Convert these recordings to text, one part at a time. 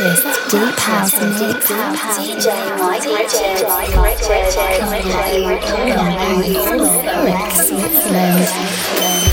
latest deep house mix. DJ Mike Richards. Coming at you from Zurich, Switzerland.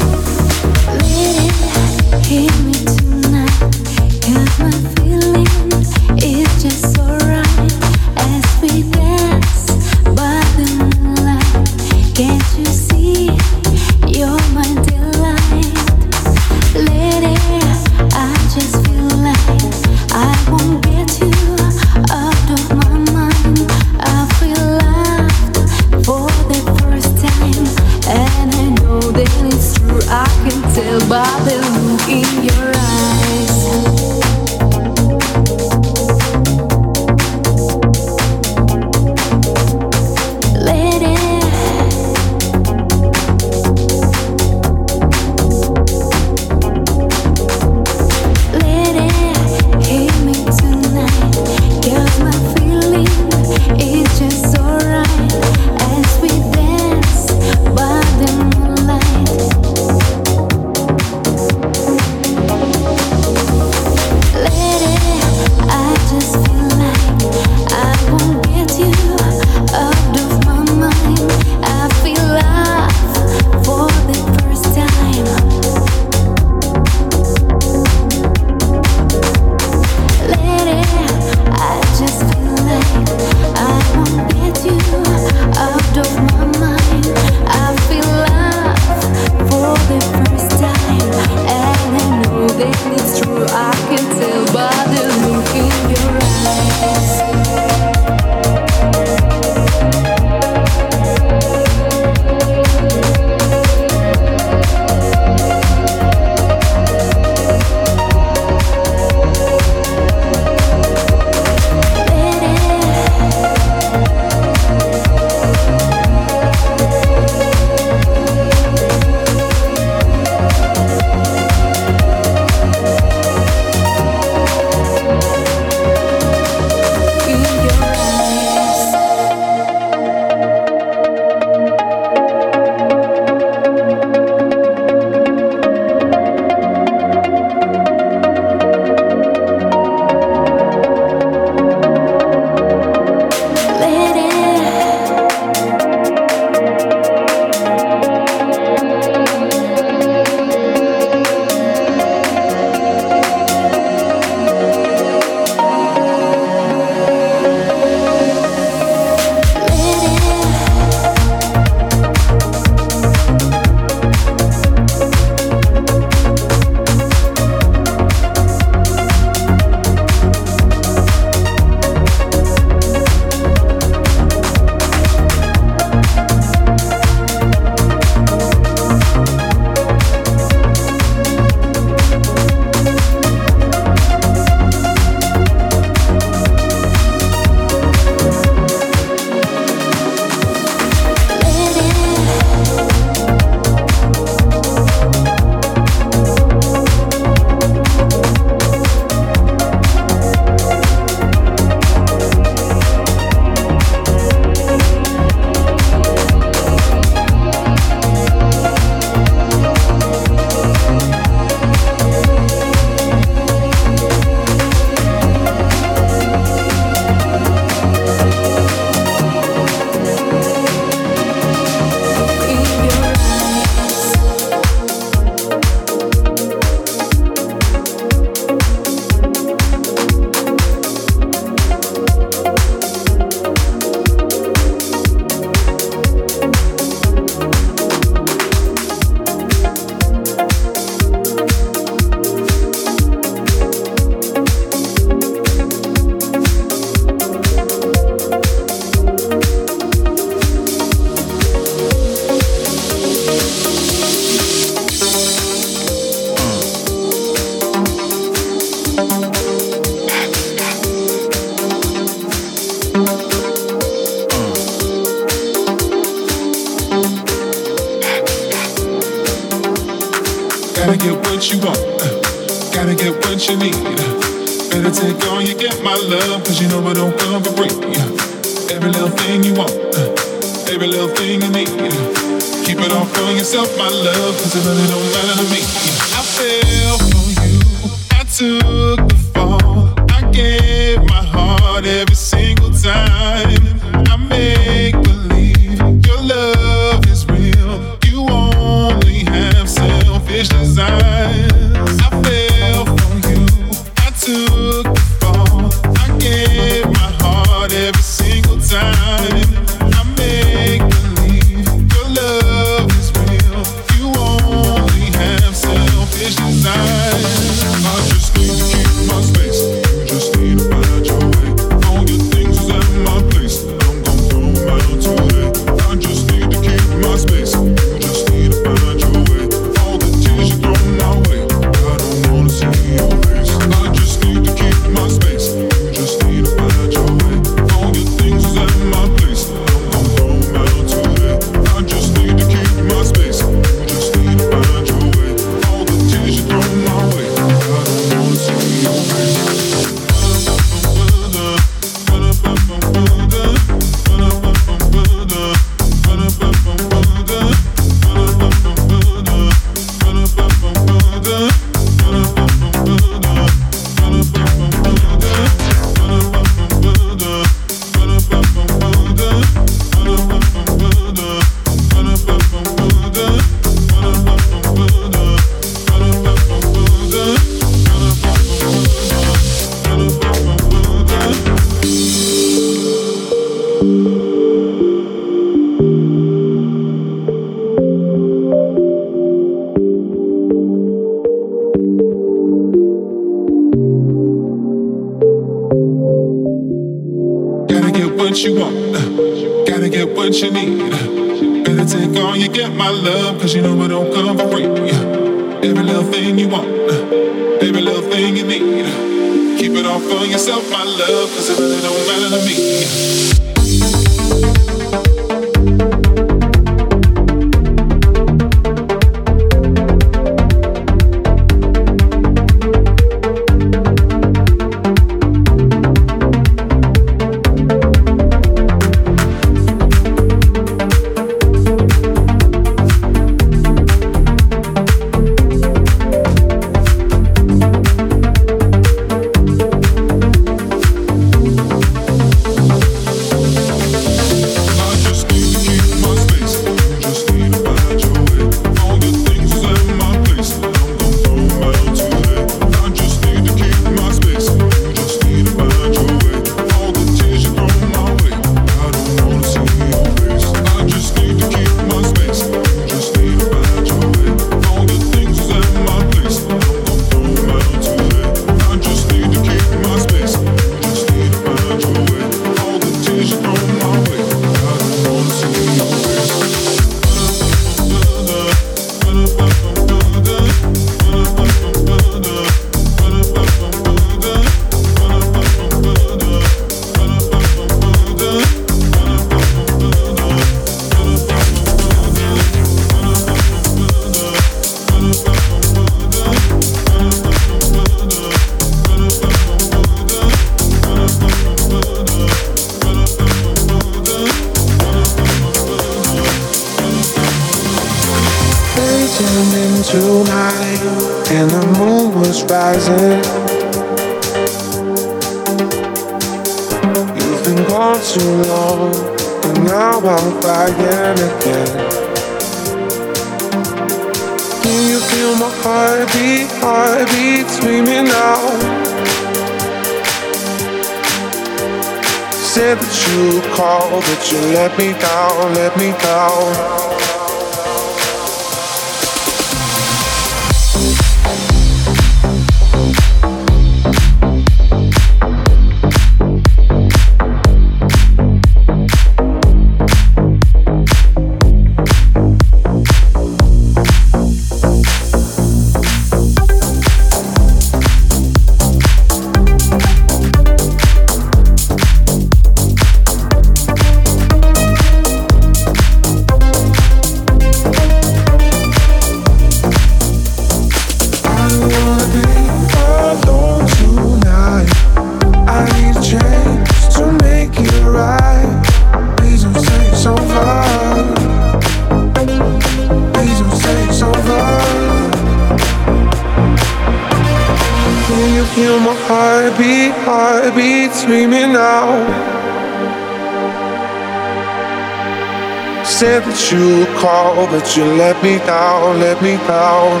You call, but you let me down, let me down.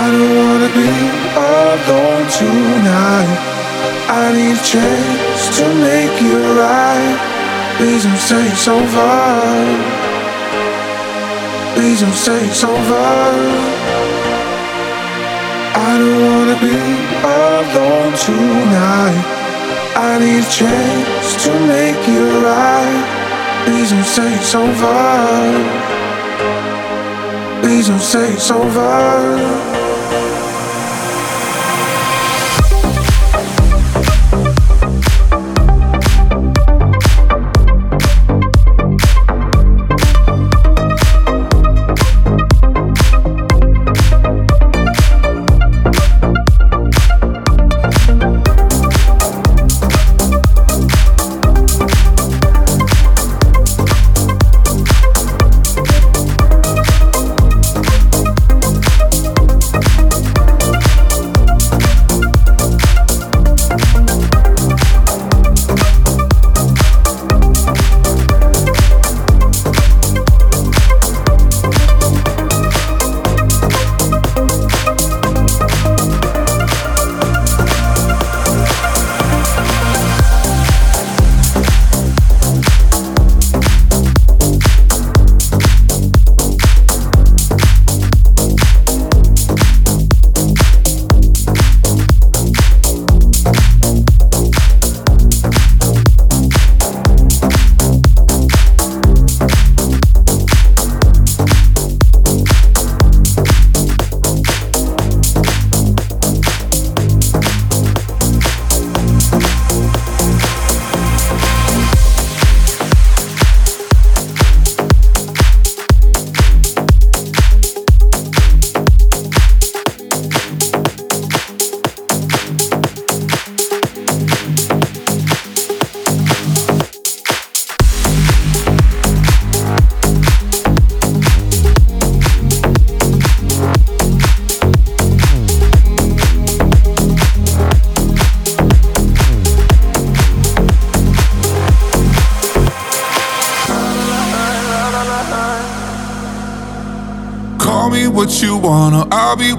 I don't wanna be alone tonight. I need a chance to make it right. Please don't say it's over. Please don't say it's over. I don't wanna be alone tonight. I need a chance to make it right. Please don't say it's over. Please don't say it's over.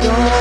I